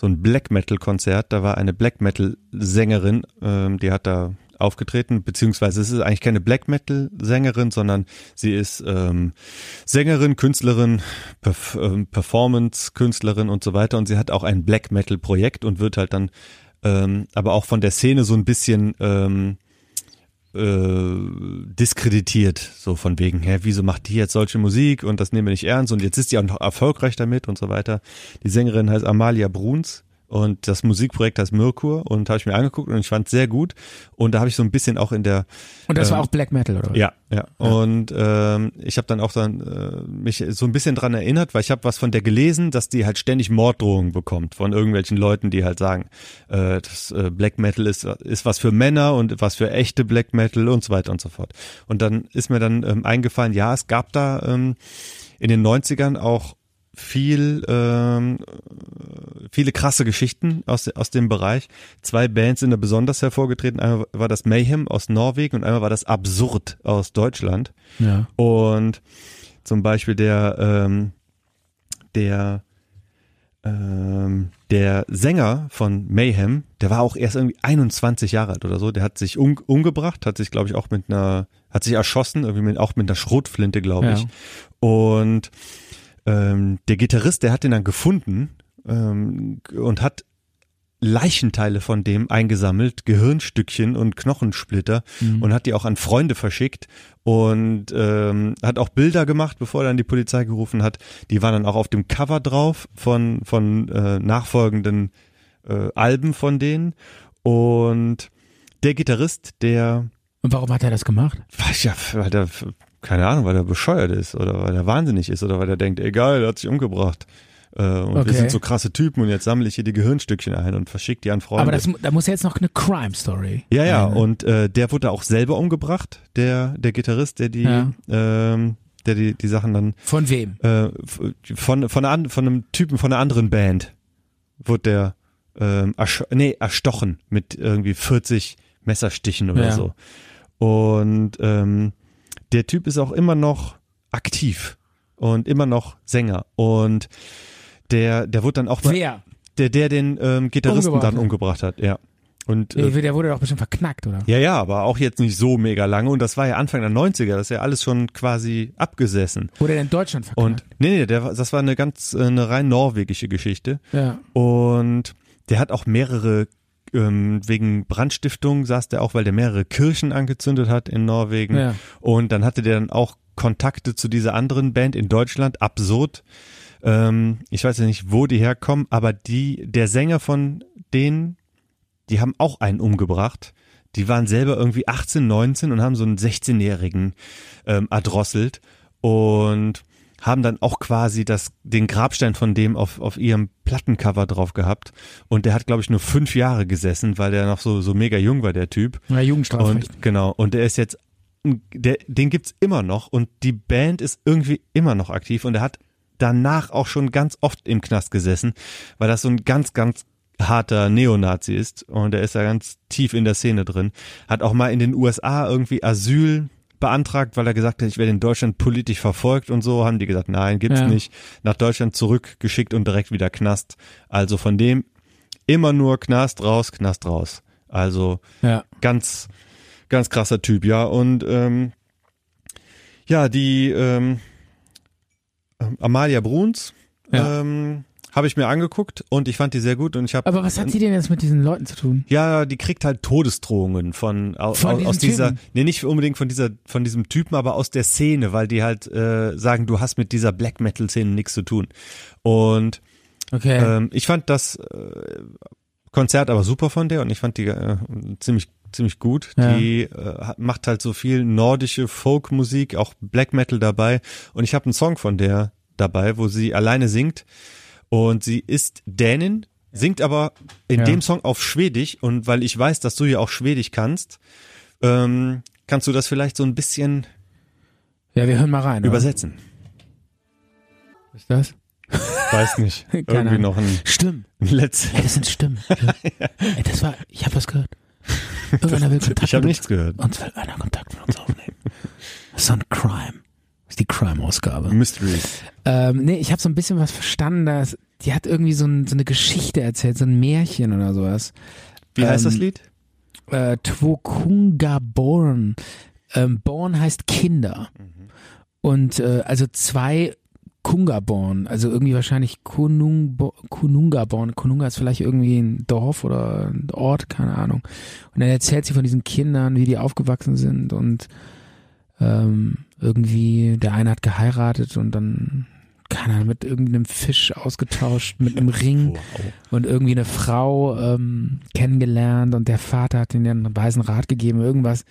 so ein Black Metal Konzert. Da war eine Black Metal Sängerin, ähm, die hat da aufgetreten, beziehungsweise es ist eigentlich keine Black Metal Sängerin, sondern sie ist ähm, Sängerin, Künstlerin, Perf ähm, Performance Künstlerin und so weiter. Und sie hat auch ein Black Metal Projekt und wird halt dann, ähm, aber auch von der Szene so ein bisschen ähm, äh, diskreditiert, so von wegen, hä, wieso macht die jetzt solche Musik und das nehmen wir nicht ernst und jetzt ist die auch noch erfolgreich damit und so weiter. Die Sängerin heißt Amalia Bruns und das Musikprojekt heißt Mirkur und habe ich mir angeguckt und ich fand sehr gut und da habe ich so ein bisschen auch in der Und das war Ähm, auch Black Metal, oder? was? ja, ja. Und ähm, ich habe dann auch dann äh, mich so ein bisschen dran erinnert, weil ich habe was von der gelesen, dass die halt ständig Morddrohungen bekommt von irgendwelchen Leuten, die halt sagen, äh, das äh, Black Metal ist ist was für Männer und was für echte Black Metal und so weiter und so fort. Und dann ist mir dann ähm, eingefallen, ja, es gab da ähm, in den 90ern auch viel, ähm, viele krasse Geschichten aus, aus dem Bereich. Zwei Bands sind da besonders hervorgetreten. Einmal war das Mayhem aus Norwegen und einmal war das Absurd aus Deutschland. Ja. Und zum Beispiel der, ähm, der, ähm, der Sänger von Mayhem, der war auch erst irgendwie 21 Jahre alt oder so, der hat sich um, umgebracht, hat sich, glaube ich, auch mit einer, hat sich erschossen, irgendwie mit, auch mit einer Schrotflinte, glaube Ja. ich. Und ähm, der Gitarrist, der hat den dann gefunden ähm, und hat Leichenteile von dem eingesammelt, Gehirnstückchen und Knochensplitter Mhm. und hat die auch an Freunde verschickt und ähm, hat auch Bilder gemacht, bevor er dann die Polizei gerufen hat. Die waren dann auch auf dem Cover drauf von von äh, nachfolgenden äh, Alben von denen und der Gitarrist, der Und warum hat er das gemacht? weiß ja, weil der keine Ahnung, weil er bescheuert ist oder weil er wahnsinnig ist oder weil er denkt, egal, er hat sich umgebracht. Äh, und Okay. wir sind so krasse Typen und jetzt sammle ich hier die Gehirnstückchen ein und verschicke die an Freunde. Aber das, da muss ja jetzt noch eine Crime Story. Ja, ja, ne? und äh, der wurde auch selber umgebracht, der der Gitarrist, der die Ja. ähm, der die die Sachen dann Von wem? äh, von von, einer, von einem Typen von einer anderen Band wurde der ähm, ersch nee, erstochen mit irgendwie 40 Messerstichen oder Ja. so. Und ähm, der Typ ist auch immer noch aktiv und immer noch Sänger und der der wurde dann auch Wer? der der den ähm, Gitarristen Umgebracht dann umgebracht hat, ja. Und äh, Der wurde doch bestimmt verknackt, oder? ja, ja, aber auch jetzt nicht so mega lange. Und das war ja Anfang der 90er, das ist ja alles schon quasi abgesessen. Wurde er in Deutschland Und verknackt? nee, nee, der, das war eine ganz, äh, eine rein norwegische Geschichte. ja. Und der hat auch mehrere, ähm, wegen Brandstiftung saß der auch, weil der mehrere Kirchen angezündet hat in Norwegen. Ja. Und dann hatte der dann auch Kontakte zu dieser anderen Band in Deutschland, absurd. Ähm, ich weiß ja nicht, wo die herkommen, aber die, der Sänger von denen, die haben auch einen umgebracht. Die waren selber irgendwie 18, 19 und haben so einen 16-Jährigen ähm, erdrosselt und haben dann auch quasi das, den Grabstein von dem auf, auf ihrem Plattencover drauf gehabt. Und der hat, glaube ich, nur fünf Jahre gesessen, weil der noch so, so mega jung war, der Typ. Ja, Jugendstrafrecht. Und genau, und der ist jetzt, der, den gibt's immer noch und die Band ist irgendwie immer noch aktiv und er hat danach auch schon ganz oft im Knast gesessen, weil das so ein ganz, ganz harter Neonazi ist und er ist da ganz tief in der Szene drin. Hat auch mal in den USA irgendwie Asyl beantragt, weil er gesagt hat, ich werde in Deutschland politisch verfolgt und so, haben die gesagt, nein, gibt's Ja. nicht. Nach Deutschland zurückgeschickt und direkt wieder Knast. Also von dem immer nur Knast raus, Knast raus. Also ja. ganz, ganz krasser Typ, ja. Und ähm, ja, die ähm, Amalia Bruns Ja. ähm, habe ich mir angeguckt und ich fand die sehr gut und ich habe Aber was hat sie denn jetzt mit diesen Leuten zu tun? ja, die kriegt halt Todesdrohungen von, au, Von aus dieser, Typen? nee, nicht unbedingt von dieser, von diesem Typen, aber aus der Szene, weil die halt äh, sagen, du hast mit dieser Black Metal Szene nichts zu tun. Und Okay. ähm, ich fand das äh, Konzert aber super von der und ich fand die äh, ziemlich ziemlich gut. Ja. Die äh, macht halt so viel nordische Folkmusik, auch Black Metal dabei und ich habe einen Song von der dabei, wo sie alleine singt und sie ist Dänin, singt aber in Ja. dem Song auf Schwedisch und weil ich weiß, dass du ja auch Schwedisch kannst, ähm, kannst du das vielleicht so ein bisschen ja, wir hören mal rein. oder? übersetzen. Was ist das? Weiß nicht. Keine Irgendwie Ahnung. noch ein Stimmen. letztes. Ja, das sind Stimmen. Ey, das war, ich habe was gehört. Irgendeiner will Kontakt Ich habe nichts gehört. uns. will einer Kontakt mit uns aufnehmen. Das ist so ein Crime. Das ist die Crime-Ausgabe. Mystery. Ähm, nee, ich habe so ein bisschen was verstanden, dass die hat irgendwie so, ein, so eine Geschichte erzählt, so ein Märchen oder sowas. Wie heißt das Ähm, Lied? Äh, Twokunga Born. Ähm, Born heißt Kinder. Und äh, also zwei Kungaborn, also irgendwie wahrscheinlich Kunung, Kunungaborn. Kununga ist vielleicht irgendwie ein Dorf oder ein Ort, keine Ahnung. Und dann erzählt sie von diesen Kindern, wie die aufgewachsen sind und ähm, irgendwie der eine hat geheiratet und dann keine Ahnung, mit irgendeinem Fisch ausgetauscht, mit einem Ring und irgendwie eine Frau ähm, kennengelernt und der Vater hat ihnen einen weisen Rat gegeben, irgendwas.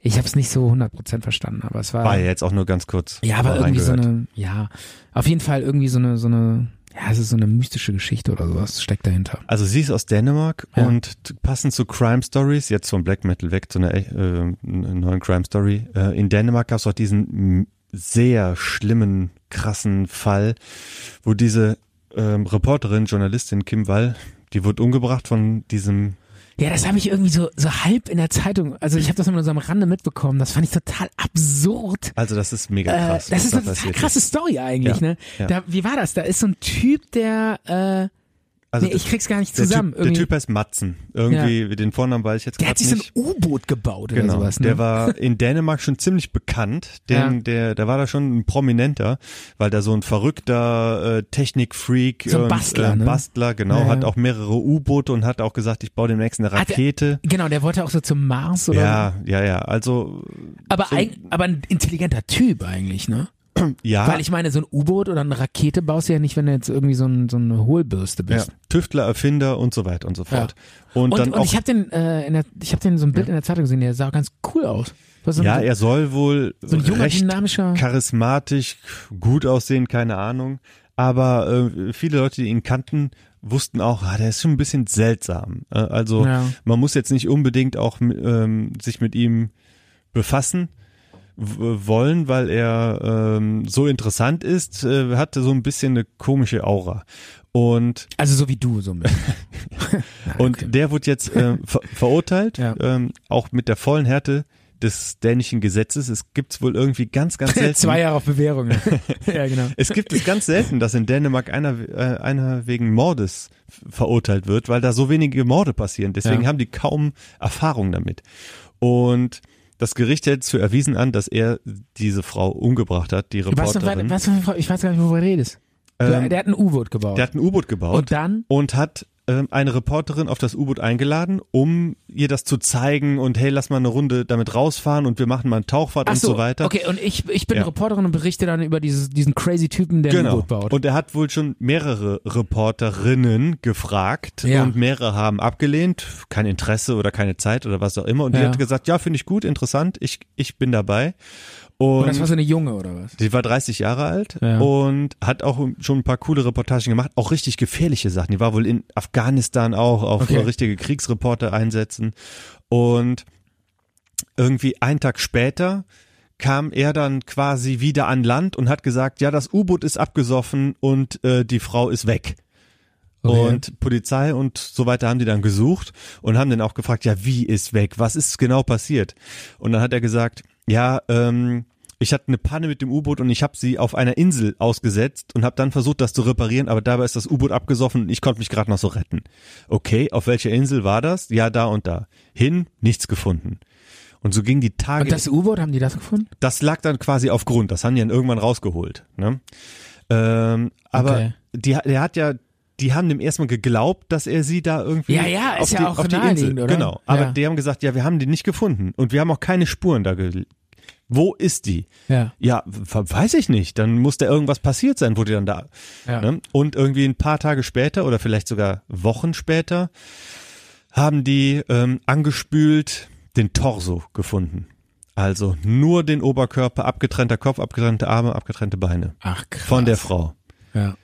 Ich habe es nicht so 100% verstanden, aber es war War ja jetzt auch nur ganz kurz. ja, aber irgendwie so eine, ja, auf jeden Fall irgendwie so eine, so eine, ja, es ist so eine mystische Geschichte oder sowas steckt dahinter. Also sie ist aus Dänemark Ja. und passend zu Crime Stories, jetzt vom Black Metal weg zu einer äh, neuen Crime Story. Äh, in Dänemark gab es auch diesen sehr schlimmen, krassen Fall, wo diese ähm, Reporterin, Journalistin Kim Wall, die wurde umgebracht von diesem Ja, das habe ich irgendwie so, so halb in der Zeitung, also ich habe das nur so am Rande mitbekommen, das fand ich total absurd. Also das ist mega Äh, krass. das was ist da eine total krasse Story eigentlich, Ja, ne? ja. Da, wie war das? Da ist so ein Typ, der, äh, Also nee, ich krieg's gar nicht der zusammen. Typ, der Typ heißt Matzen. Irgendwie, den Vornamen weiß ich jetzt der hat sich so nicht. ein U-Boot gebaut oder Genau, sowas, ne? der war in Dänemark schon ziemlich bekannt, denn Ja. der, der war da schon ein Prominenter, weil da so ein verrückter äh, Technikfreak So ein Bastler, äh, ne? Bastler, genau, Ja, ja. hat auch mehrere U-Boote und hat auch gesagt, ich baue demnächst eine Rakete. Genau, der wollte auch so zum Mars oder Ja, ja, ja, also Aber, so- eig- aber ein intelligenter Typ eigentlich, ne? ja, Weil ich meine, so ein U-Boot oder eine Rakete baust du ja nicht, wenn du jetzt irgendwie so, ein, so eine Hohlbürste ja, bist. Tüftler, Erfinder und so weiter und so fort. Und, Und, dann und auch ich habe den, äh, in der, ich habe den so ein Bild in der Zeitung gesehen, der sah ganz cool aus. So ja, er soll wohl so ein junger, recht dynamischer. charismatisch, gut aussehen, keine Ahnung. Aber äh, viele Leute, die ihn kannten, wussten auch, ah, der ist schon ein bisschen seltsam. Äh, also Ja. man muss jetzt nicht unbedingt auch ähm, sich mit ihm befassen wollen, weil er ähm, so interessant ist, äh, hatte so ein bisschen eine komische Aura. Und Also so wie du so ein bisschen. und der wurde jetzt äh, ver verurteilt, Ja. ähm, auch mit der vollen Härte des dänischen Gesetzes. Es gibt's wohl irgendwie ganz, ganz selten. Zwei Jahre auf Bewährung. ja, genau. Es gibt es ganz selten, dass in Dänemark einer, äh, einer wegen Mordes verurteilt wird, weil da so wenige Morde passieren. Deswegen Ja. haben die kaum Erfahrung damit. Und das Gericht hält für erwiesen an, dass er diese Frau umgebracht hat, die Was, Reporterin. was, was, ich weiß gar nicht, worüber du redest. Ähm, der hat ein U-Boot gebaut. Der hat ein U-Boot gebaut und dann? und hat eine Reporterin auf das U-Boot eingeladen, um ihr das zu zeigen und hey, lass mal eine Runde damit rausfahren und wir machen mal eine Tauchfahrt Ach und so weiter. Okay, und ich, ich bin Ja. Reporterin und berichte dann über dieses, diesen crazy Typen, der ein Genau. U-Boot baut. Und er hat wohl schon mehrere Reporterinnen gefragt Ja. und mehrere haben abgelehnt, kein Interesse oder keine Zeit oder was auch immer. Und die Ja. hat gesagt, ja, finde ich gut, interessant, ich, ich bin dabei. Und, und das war so eine Junge oder was? die war 30 Jahre alt Ja. und hat auch schon ein paar coole Reportagen gemacht, auch richtig gefährliche Sachen. Die war wohl in Afghanistan auch auf Okay. richtige Kriegsreporter einsetzen. Und irgendwie einen Tag später kam er dann quasi wieder an Land und hat gesagt, ja, das U-Boot ist abgesoffen und äh, die Frau ist weg. Okay. Und Polizei und so weiter haben die dann gesucht und haben dann auch gefragt, ja, wie ist weg? Was ist genau passiert? Und dann hat er gesagt, ja, ähm, ich hatte eine Panne mit dem U-Boot und ich habe sie auf einer Insel ausgesetzt und habe dann versucht, das zu reparieren, aber dabei ist das U-Boot abgesoffen und ich konnte mich gerade noch so retten. Okay, auf welcher Insel war das? Ja, da und da. Hin, nichts gefunden. Und so ging die Tage. Und das U-Boot, haben die das gefunden? Das lag dann quasi auf Grund. Das haben die dann irgendwann rausgeholt. Ne? Ähm, aber Okay. die, der hat ja, die haben dem erstmal geglaubt, dass er sie da irgendwie Ja, ja, ist auf ja die, auch auf die Insel. oder? Genau. Aber Ja. die haben gesagt, ja, wir haben die nicht gefunden und wir haben auch keine Spuren da. Wo ist die? Ja. Ja, weiß ich nicht. Dann muss da irgendwas passiert sein, wo die dann da. Ja. Ne? Und irgendwie ein paar Tage später oder vielleicht sogar Wochen später haben die ähm, angespült den Torso gefunden. Also nur den Oberkörper, abgetrennter Kopf, abgetrennte Arme, abgetrennte Beine Ach, krass. von der Frau. Ja.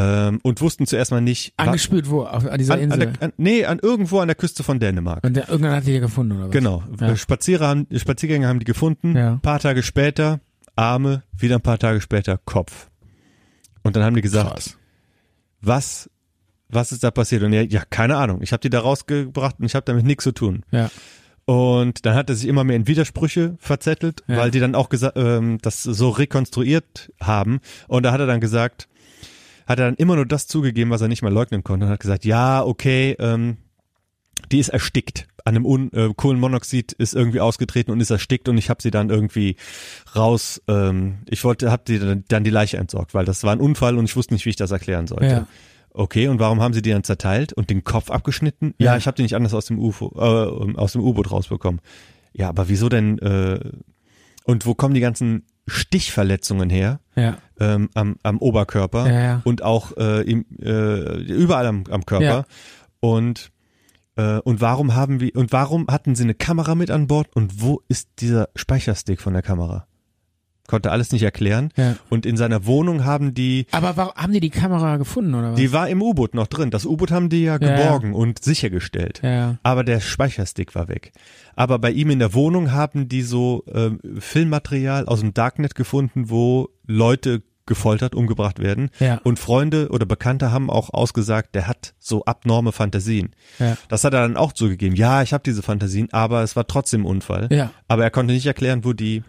Ähm, und wussten zuerst mal nicht. Angespült wo? Auf, an dieser an, an Insel? der, an, nee, an irgendwo an der Küste von Dänemark. und der, irgendwann hat die die gefunden, oder was? Genau. Ja. Spazierer haben, Spaziergänger haben die gefunden. Ja. Ein paar Tage später Arme, wieder ein paar Tage später Kopf. Und dann haben die gesagt, Krass. was, was ist da passiert? Und er, ja, keine Ahnung. Ich habe die da rausgebracht und ich habe damit nichts zu tun. Ja. Und dann hat er sich immer mehr in Widersprüche verzettelt, Ja. weil die dann auch ähm, das so rekonstruiert haben. Und da hat er dann gesagt, hat er dann immer nur das zugegeben, was er nicht mal leugnen konnte und hat gesagt, ja, okay, ähm, die ist erstickt. An einem Un äh, Kohlenmonoxid ist irgendwie ausgetreten und ist erstickt und ich habe sie dann irgendwie raus, ähm, ich wollte, habe die dann, dann die Leiche entsorgt, weil das war ein Unfall und ich wusste nicht, wie ich das erklären sollte. Ja. Okay, und warum haben sie die dann zerteilt und den Kopf abgeschnitten? Ja, Ja. ich habe die nicht anders aus dem UFO, äh, aus dem U-Boot rausbekommen. Ja, aber wieso denn? Äh, und wo kommen die ganzen Stichverletzungen her? Ja. Ähm, am, am Oberkörper Ja, ja. und auch äh, im, äh, überall am, am Körper. Ja. Und äh, und warum haben wir und warum hatten sie eine Kamera mit an Bord und wo ist dieser Speicherstick von der Kamera? konnte alles nicht erklären. Und in seiner Wohnung haben die, Aber warum, haben die die Kamera gefunden oder was? die war im U-Boot noch drin. Das U-Boot haben die ja geborgen und sichergestellt. Aber der Speicherstick war weg. Aber bei ihm in der Wohnung haben die so ähm, Filmmaterial aus dem Darknet gefunden, wo Leute gefoltert, umgebracht werden. Ja. Und Freunde oder Bekannte haben auch ausgesagt, der hat so abnorme Fantasien. Ja. Das hat er dann auch zugegeben. Ja, ich habe diese Fantasien, aber es war trotzdem Unfall. Ja. Aber er konnte nicht erklären, wo die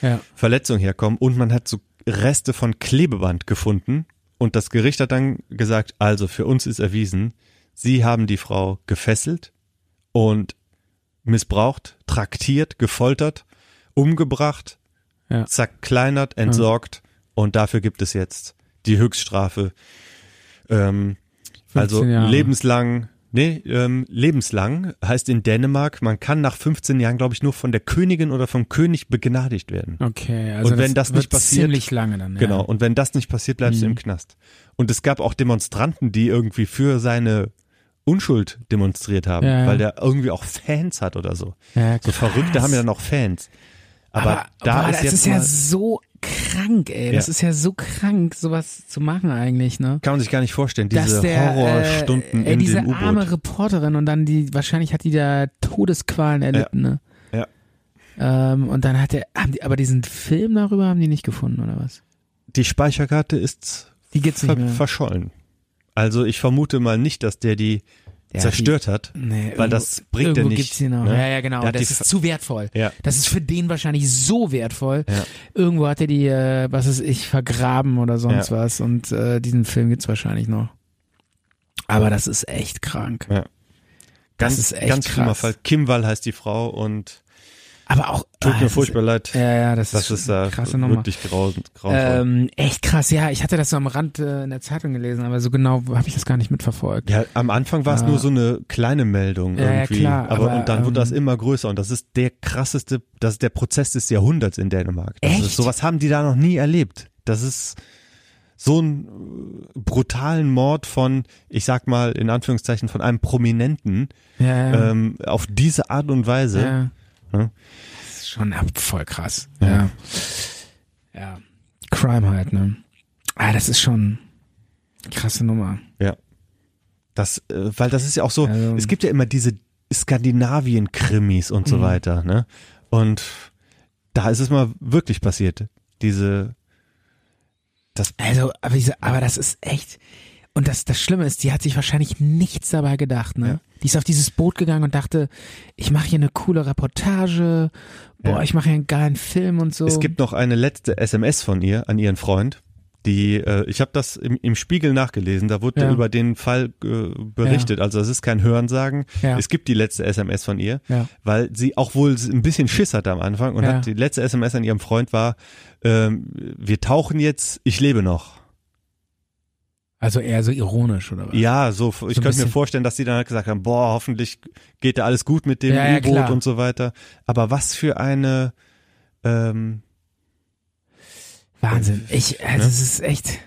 Ja. Verletzungen herkommen. Und man hat so Reste von Klebeband gefunden. Und das Gericht hat dann gesagt, also für uns ist erwiesen, sie haben die Frau gefesselt und missbraucht, traktiert, gefoltert, umgebracht, Ja. zerkleinert, entsorgt. Und dafür gibt es jetzt die Höchststrafe. Ähm, also 15 Jahre. lebenslang, nee, ähm, lebenslang heißt in Dänemark, man kann nach 15 Jahren, glaube ich, nur von der Königin oder vom König begnadigt werden. Okay, also Und wenn das nicht wird passiert- ziemlich lange dann. Ja. Genau. Und wenn das nicht passiert, bleibst du Mhm. im Knast. Und es gab auch Demonstranten, die irgendwie für seine Unschuld demonstriert haben, Ja, ja. weil der irgendwie auch Fans hat oder so. Ja, So. Verrückte haben ja dann auch Fans. Aber, da boah, ist das jetzt ist ja so krank, ey. Das Ja. ist ja so krank, sowas zu machen eigentlich, ne? kann man sich gar nicht vorstellen, diese der, Horrorstunden äh, ey, in diese dem arme U-Boot. Reporterin und dann die, wahrscheinlich hat die da Todesqualen erlitten, ne? Ja. Ähm, und dann hat er, die, aber diesen Film darüber haben die nicht gefunden, oder was? Die Speicherkarte ist Die gibt's ver verschollen. Also ich vermute mal nicht, dass der die Ja, zerstört hat. Nee, Weil irgendwo- das bringt er irgendwo nicht, Gibt's die noch. ne? Ja, ja, genau. Das die ist zu wertvoll. Ja. Das ist für den wahrscheinlich so wertvoll. Ja. Irgendwo hat er die, äh, was ist ich, vergraben oder sonst Ja. was. Und äh, diesen Film gibt's wahrscheinlich noch. Aber das ist echt krank. Ja. Das Ganz, ist echt ganz krass. Fall. Kimwall heißt die Frau und Aber auch. tut ah, mir furchtbar leid. Ist, ja, ja, das, Das ist eine äh, krasse Nummer. wirklich grau, grauenvoll. Ähm, echt krass, ja. Ich hatte das so am Rand äh, in der Zeitung gelesen, aber so genau habe ich das gar nicht mitverfolgt. Ja, am Anfang war es Ja. nur so eine kleine Meldung Ja, ja, irgendwie. klar, aber, aber, und dann wurde das ähm, immer größer und das ist der krasseste, das ist der Prozess des Jahrhunderts in Dänemark. Das Echt? Ist, sowas haben die da noch nie erlebt. Das ist so ein äh, brutalen Mord von, ich sag mal in Anführungszeichen, von einem Prominenten Ja, ja. ähm, auf diese Art und Weise. Ja. ne? Das ist schon voll krass. Ja. Ja. ja. Crime halt, ne? Ah, das ist schon krasse Nummer. Das, äh, weil das ist ja auch so, Also- es gibt ja immer diese Skandinavien-Krimis und so Mhm. weiter, ne? Und da ist es mal wirklich passiert. Diese, das, Also, aber, diese, aber das ist echt. Und das, das Schlimme ist, die hat sich wahrscheinlich nichts dabei gedacht, ne? Ja. Die ist auf dieses Boot gegangen und dachte, ich mache hier eine coole Reportage, boah, Ja. ich mache hier einen geilen Film und so. es gibt noch eine letzte SMS von ihr an ihren Freund. Die, äh, ich habe das im, im Spiegel nachgelesen, da wurde Ja. über den Fall äh, berichtet. Also es ist kein Hörensagen. Ja. Es gibt die letzte SMS von ihr, Ja. weil sie auch wohl ein bisschen Schiss hatte am Anfang und Ja. hat die letzte SMS an ihrem Freund war, ähm, wir tauchen jetzt, ich lebe noch. Also eher so ironisch, oder was? Ja, so, ich ein könnte mir vorstellen, dass die dann halt gesagt haben, boah, hoffentlich geht da alles gut mit dem Ja, ja, U-Boot klar. und so weiter. Aber was für eine, ähm, Wahnsinn. Ich, also Ne? es ist echt.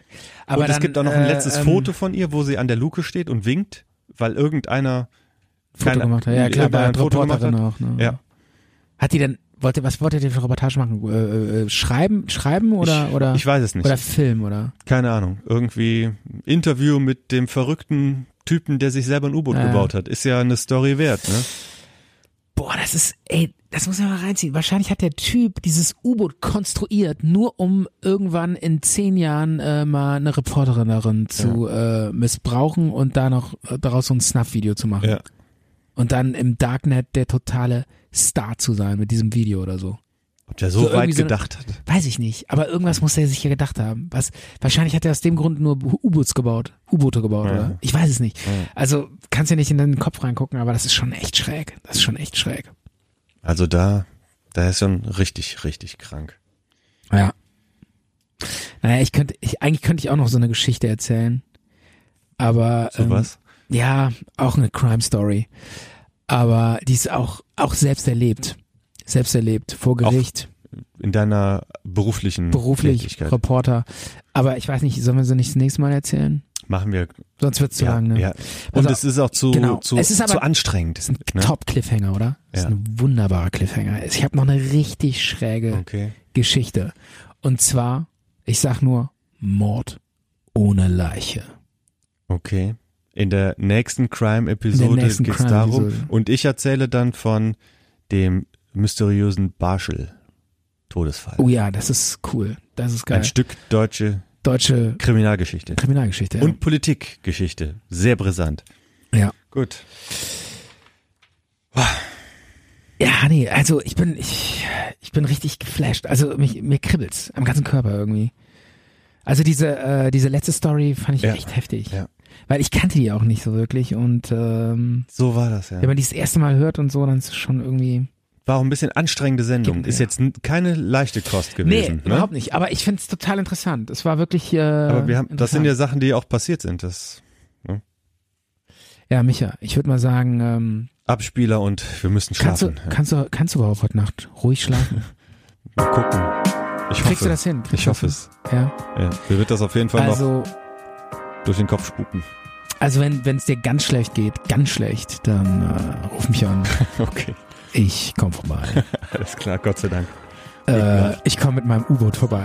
Aber und es dann, gibt auch noch ein äh, letztes ähm, Foto von ihr, wo sie an der Luke steht und winkt, weil irgendeiner Foto keine- gemacht hat. Ja, klar, bei Foto gemacht Reporterin auch. Ne? Ja. Hat die denn, wollte, was wollte die für Reportage machen? Äh, äh, schreiben, schreiben oder, ich, oder, ich weiß es nicht. oder Film, oder? Keine Ahnung. Irgendwie Interview mit dem verrückten Typen, der sich selber ein U-Boot Ja. gebaut hat. Ist ja eine Story wert, ne? Boah, das ist, ey, das muss man mal reinziehen. Wahrscheinlich hat der Typ dieses U-Boot konstruiert, nur um irgendwann in zehn Jahren äh, mal eine Reporterin darin zu äh, missbrauchen und da noch äh, daraus so ein Snuff-Video zu machen. Ja. Und dann im Darknet der totale Star zu sein mit diesem Video oder so. Ob der so, So weit so eine- gedacht hat. Weiß ich nicht, aber irgendwas muss er sich ja gedacht haben. Was, wahrscheinlich hat er aus dem Grund nur U-Boots gebaut, U-Boote gebaut, Ja. oder? Ich weiß es nicht. Ja. Also kannst ja nicht in deinen Kopf reingucken, aber das ist schon echt schräg. Das ist schon echt schräg. Also da, da ist schon richtig, richtig krank. Ja. Naja, ich könnte, ich, eigentlich könnte ich auch noch so eine Geschichte erzählen. Aber So ähm, was? Ja, auch eine Crime Story. Aber die ist auch, auch selbst erlebt. Selbst erlebt, vor Gericht, In deiner beruflichen beruflich. Reporter. Aber ich weiß nicht, sollen wir sie nicht das nächste Mal erzählen? Machen wir. Sonst wird's zu ja, lang, ne? ja. Und Also, es ist auch zu, genau. zu, Es ist aber- zu anstrengend. Ist ein ne? Top-Cliffhanger, oder? Das Ja. ist ein wunderbarer Cliffhanger. Ich habe noch eine richtig schräge Okay. Geschichte. Und zwar, ich sag nur, Mord ohne Leiche. Okay. In der nächsten Crime-Episode nächsten geht's darum. Und ich erzähle dann von dem mysteriösen Barschel-Todesfall. Oh ja, das ist cool. Das ist geil. Ein Stück deutsche Deutsche Kriminalgeschichte. Kriminalgeschichte. Ja. Und Politikgeschichte. Sehr brisant. ja. Gut. Ja, nee, also ich bin, ich, ich bin richtig geflasht. Also mich, mir kribbelt's am ganzen Körper irgendwie. Also diese, äh, diese letzte Story fand ich Ja. echt heftig. Ja. Weil ich kannte die auch nicht so wirklich und ähm, So war das, ja. wenn man die das erste Mal hört und so, dann ist es schon irgendwie. War auch ein bisschen anstrengende Sendung. Gibt- Ist ja. jetzt keine leichte Kost Nee, gewesen. ne? überhaupt nicht. Aber ich finde es total interessant. Es war wirklich. Äh, Aber wir haben, das sind ja Sachen, die auch passiert sind. Das Ja, Micha, ich würde mal sagen, ähm, Abspieler und wir müssen kannst du, schlafen. Kannst du, kannst du überhaupt heute Nacht ruhig schlafen? Mal gucken. Ich Kriegst hoffe, du das hin? Kriegst ich hoffe es. Ja. Ja. Mir wird das auf jeden Fall noch Also, durch den Kopf spuken. also wenn wenn es dir ganz schlecht geht, ganz schlecht, dann äh, ruf mich an. Okay. Ich komm vorbei. Alles klar, Gott sei Dank. äh, ich komme mit meinem U-Boot vorbei.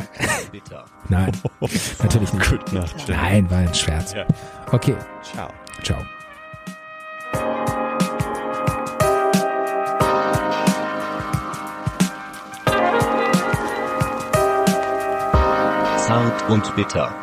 Bitter. Nein, natürlich nicht. Gute Nacht. Nein, war ein Scherz. Ja. Okay, Ciao. ciao. Zart und bitter.